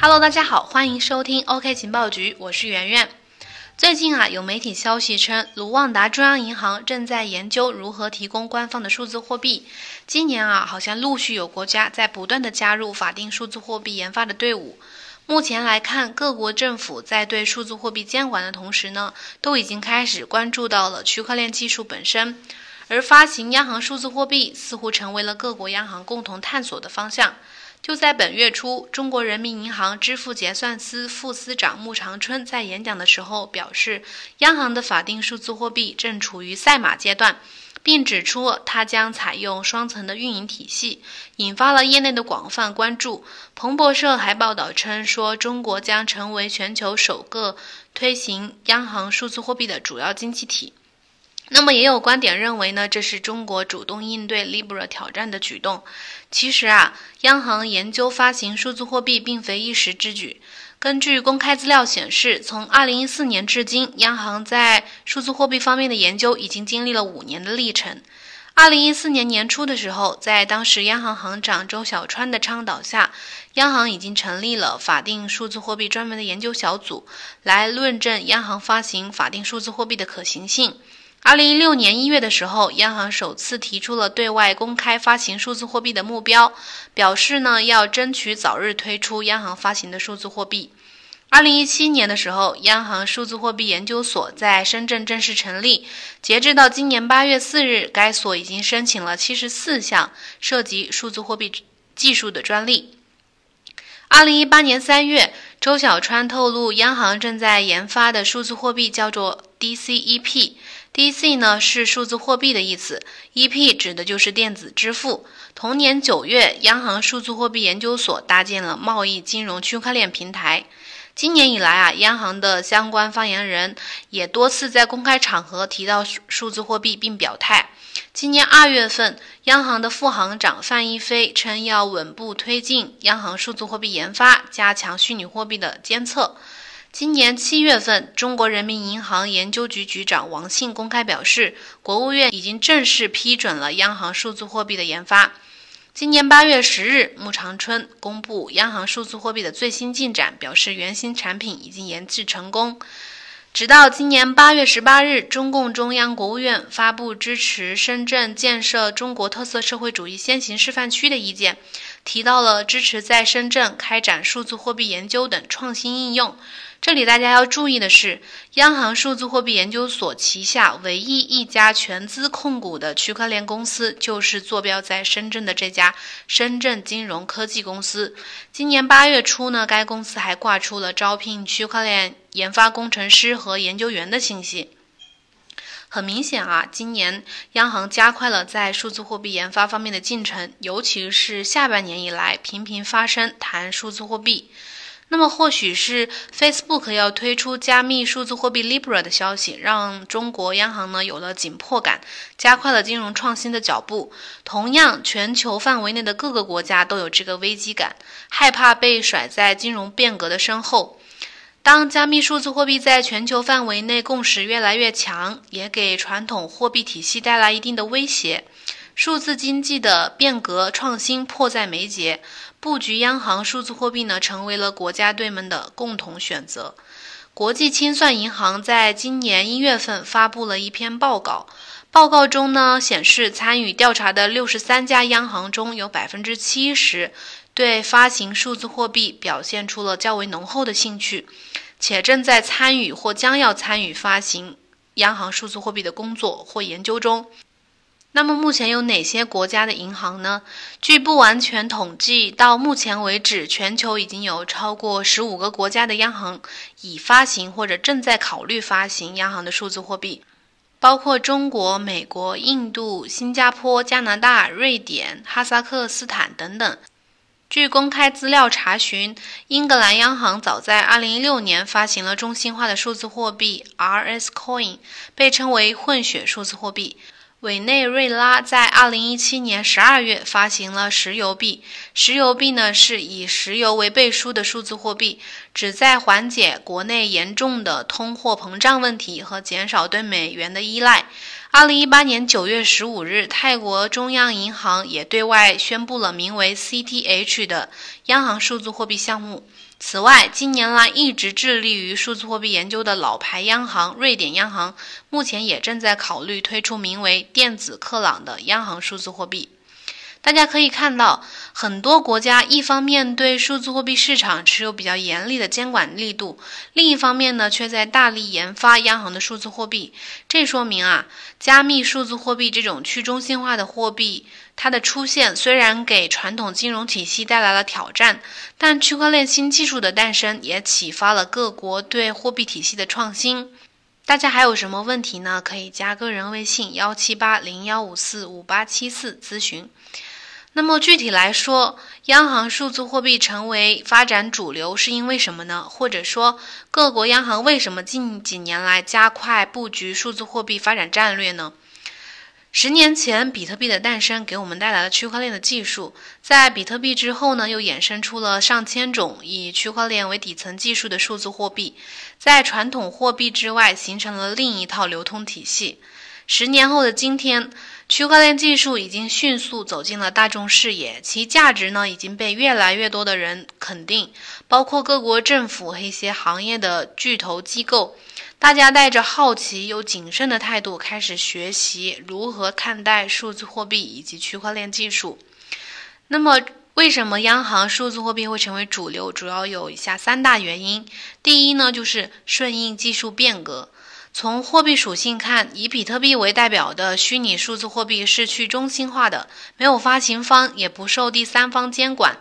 Hello，大家好，欢迎收听 OK 情报局，我是圆圆。最近啊，有媒体消息称，卢旺达中央银行正在研究如何提供官方的数字货币。今年啊，好像陆续有国家在不断的加入法定数字货币研发的队伍。目前来看，各国政府在对数字货币监管的同时呢，都已经开始关注到了区块链技术本身。而发行央行数字货币似乎成为了各国央行共同探索的方向。就在本月初，中国人民银行支付结算司副司长穆长春在演讲的时候表示，央行的法定数字货币正处于赛马阶段，并指出它将采用双层的运营体系，引发了业内的广泛关注。彭博社还报道称说，中国将成为全球首个推行央行数字货币的主要经济体。那么也有观点认为呢，这是中国主动应对 Libra 挑战的举动。其实啊，央行研究发行数字货币并非一时之举。根据公开资料显示，从2014年至今，央行在数字货币方面的研究已经经历了五年的历程。2014年年初的时候，在当时央行行长周小川的倡导下，央行已经成立了法定数字货币专门的研究小组，来论证央行发行法定数字货币的可行性。二零一六年一月的时候，央行首次提出了对外公开发行数字货币的目标，表示呢要争取早日推出央行发行的数字货币。二零一七年的时候，央行数字货币研究所在深圳正式成立。截至到今年八月四日，该所已经申请了七十四项涉及数字货币技术的专利。二零一八年三月，周小川透露，央行正在研发的数字货币叫做 DCEP。DC 呢是数字货币的意思，EP 指的就是电子支付。同年九月，央行数字货币研究所搭建了贸易金融区块链平台。今年以来啊，央行的相关发言人也多次在公开场合提到数字货币，并表态。今年二月份，央行的副行长范一飞称要稳步推进央行数字货币研发，加强虚拟货币的监测。今年七月份，中国人民银行研究局局长王信公开表示，国务院已经正式批准了央行数字货币的研发。今年八月十日，穆长春公布央行数字货币的最新进展，表示原型产品已经研制成功。直到今年八月十八日，中共中央、国务院发布支持深圳建设中国特色社会主义先行示范区的意见，提到了支持在深圳开展数字货币研究等创新应用。这里大家要注意的是，央行数字货币研究所旗下唯一一家全资控股的区块链公司，就是坐标在深圳的这家深圳金融科技公司。今年八月初呢，该公司还挂出了招聘区块链研发工程师和研究员的信息。很明显啊，今年央行加快了在数字货币研发方面的进程，尤其是下半年以来，频频发生谈数字货币。那么，或许是 Facebook 要推出加密数字货币 Libra 的消息，让中国央行呢有了紧迫感，加快了金融创新的脚步。同样，全球范围内的各个国家都有这个危机感，害怕被甩在金融变革的身后。当加密数字货币在全球范围内共识越来越强，也给传统货币体系带来一定的威胁。数字经济的变革创新迫在眉睫，布局央行数字货币呢，成为了国家队们的共同选择。国际清算银行在今年一月份发布了一篇报告，报告中呢显示，参与调查的六十三家央行中有百分之七十对发行数字货币表现出了较为浓厚的兴趣，且正在参与或将要参与发行央行数字货币的工作或研究中。那么目前有哪些国家的银行呢？据不完全统计，到目前为止，全球已经有超过十五个国家的央行已发行或者正在考虑发行央行的数字货币，包括中国、美国、印度、新加坡、加拿大、瑞典、哈萨克斯坦等等。据公开资料查询，英格兰央行早在2016年发行了中心化的数字货币 RS Coin，被称为混血数字货币。委内瑞拉在二零一七年十二月发行了石油币。石油币呢是以石油为背书的数字货币，旨在缓解国内严重的通货膨胀问题和减少对美元的依赖。二零一八年九月十五日，泰国中央银行也对外宣布了名为 CTH 的央行数字货币项目。此外，近年来一直致力于数字货币研究的老牌央行瑞典央行，目前也正在考虑推出名为“电子克朗”的央行数字货币。大家可以看到，很多国家一方面对数字货币市场持有比较严厉的监管力度，另一方面呢，却在大力研发央行的数字货币。这说明啊，加密数字货币这种去中心化的货币，它的出现虽然给传统金融体系带来了挑战，但区块链新技术的诞生也启发了各国对货币体系的创新。大家还有什么问题呢？可以加个人微信幺七八零幺五四五八七四咨询。那么具体来说，央行数字货币成为发展主流是因为什么呢？或者说，各国央行为什么近几年来加快布局数字货币发展战略呢？十年前，比特币的诞生给我们带来了区块链的技术，在比特币之后呢，又衍生出了上千种以区块链为底层技术的数字货币，在传统货币之外形成了另一套流通体系。十年后的今天。区块链技术已经迅速走进了大众视野，其价值呢已经被越来越多的人肯定，包括各国政府和一些行业的巨头机构。大家带着好奇又谨慎的态度开始学习如何看待数字货币以及区块链技术。那么，为什么央行数字货币会成为主流？主要有以下三大原因。第一呢，就是顺应技术变革。从货币属性看，以比特币为代表的虚拟数字货币是去中心化的，没有发行方，也不受第三方监管，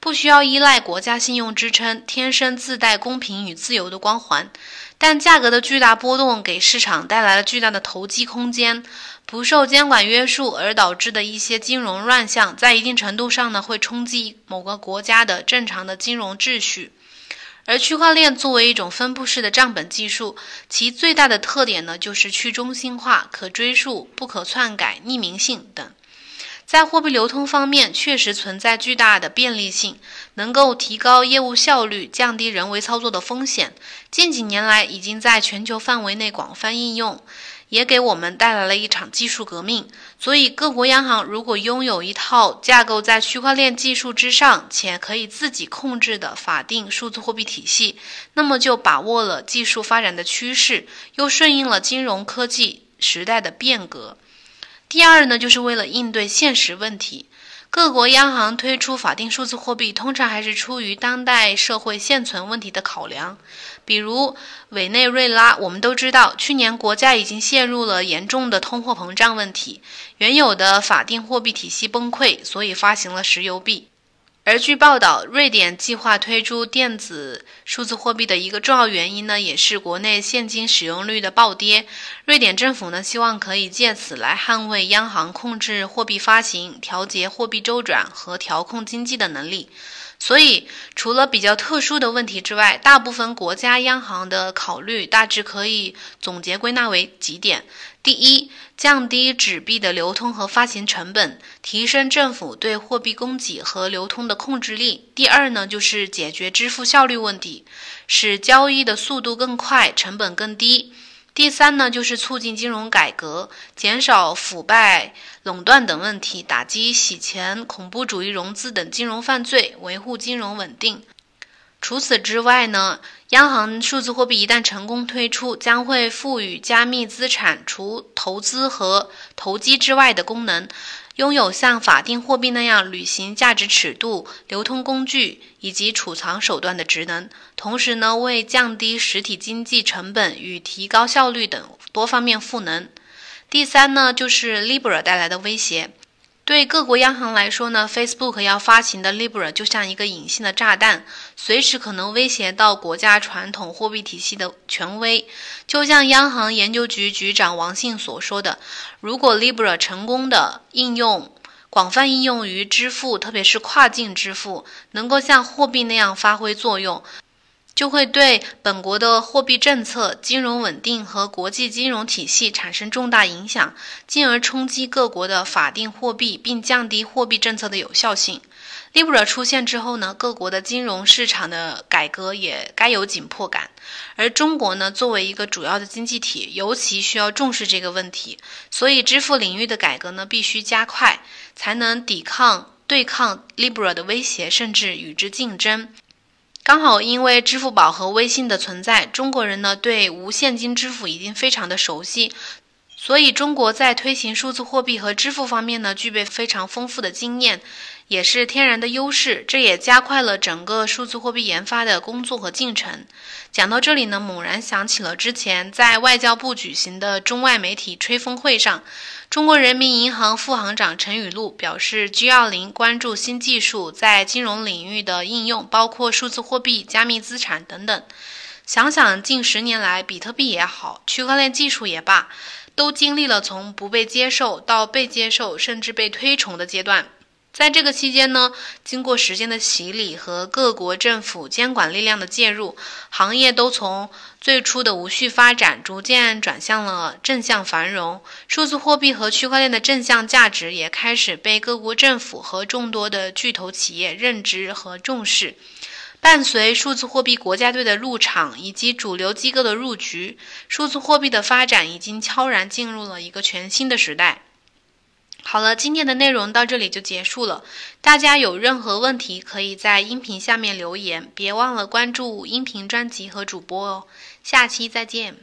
不需要依赖国家信用支撑，天生自带公平与自由的光环。但价格的巨大波动给市场带来了巨大的投机空间，不受监管约束而导致的一些金融乱象，在一定程度上呢，会冲击某个国家的正常的金融秩序。而区块链作为一种分布式的账本技术，其最大的特点呢，就是去中心化、可追溯、不可篡改、匿名性等。在货币流通方面，确实存在巨大的便利性，能够提高业务效率，降低人为操作的风险。近几年来，已经在全球范围内广泛应用。也给我们带来了一场技术革命。所以，各国央行如果拥有一套架构在区块链技术之上且可以自己控制的法定数字货币体系，那么就把握了技术发展的趋势，又顺应了金融科技时代的变革。第二呢，就是为了应对现实问题。各国央行推出法定数字货币，通常还是出于当代社会现存问题的考量。比如委内瑞拉，我们都知道，去年国家已经陷入了严重的通货膨胀问题，原有的法定货币体系崩溃，所以发行了石油币。而据报道，瑞典计划推出电子数字货币的一个重要原因呢，也是国内现金使用率的暴跌。瑞典政府呢，希望可以借此来捍卫央行控制货币发行、调节货币周转和调控经济的能力。所以，除了比较特殊的问题之外，大部分国家央行的考虑大致可以总结归纳为几点。第一，降低纸币的流通和发行成本，提升政府对货币供给和流通的控制力。第二呢，就是解决支付效率问题，使交易的速度更快，成本更低。第三呢，就是促进金融改革，减少腐败、垄断等问题，打击洗钱、恐怖主义融资等金融犯罪，维护金融稳定。除此之外呢，央行数字货币一旦成功推出，将会赋予加密资产除投资和投机之外的功能，拥有像法定货币那样履行价值尺度、流通工具以及储藏手段的职能。同时呢，为降低实体经济成本与提高效率等多方面赋能。第三呢，就是 Libra 带来的威胁。对各国央行来说呢，Facebook 要发行的 Libra 就像一个隐性的炸弹，随时可能威胁到国家传统货币体系的权威。就像央行研究局局长王信所说的，如果 Libra 成功的应用、广泛应用于支付，特别是跨境支付，能够像货币那样发挥作用。就会对本国的货币政策、金融稳定和国际金融体系产生重大影响，进而冲击各国的法定货币，并降低货币政策的有效性。Libra 出现之后呢，各国的金融市场的改革也该有紧迫感。而中国呢，作为一个主要的经济体，尤其需要重视这个问题。所以，支付领域的改革呢，必须加快，才能抵抗、对抗 Libra 的威胁，甚至与之竞争。刚好因为支付宝和微信的存在，中国人呢对无现金支付已经非常的熟悉，所以中国在推行数字货币和支付方面呢具备非常丰富的经验，也是天然的优势。这也加快了整个数字货币研发的工作和进程。讲到这里呢，猛然想起了之前在外交部举行的中外媒体吹风会上。中国人民银行副行长陈雨露表示，G20 关注新技术在金融领域的应用，包括数字货币、加密资产等等。想想近十年来，比特币也好，区块链技术也罢，都经历了从不被接受到被接受，甚至被推崇的阶段。在这个期间呢，经过时间的洗礼和各国政府监管力量的介入，行业都从最初的无序发展，逐渐转向了正向繁荣。数字货币和区块链的正向价值也开始被各国政府和众多的巨头企业认知和重视。伴随数字货币国家队的入场以及主流机构的入局，数字货币的发展已经悄然进入了一个全新的时代。好了，今天的内容到这里就结束了。大家有任何问题，可以在音频下面留言，别忘了关注音频专辑和主播哦。下期再见。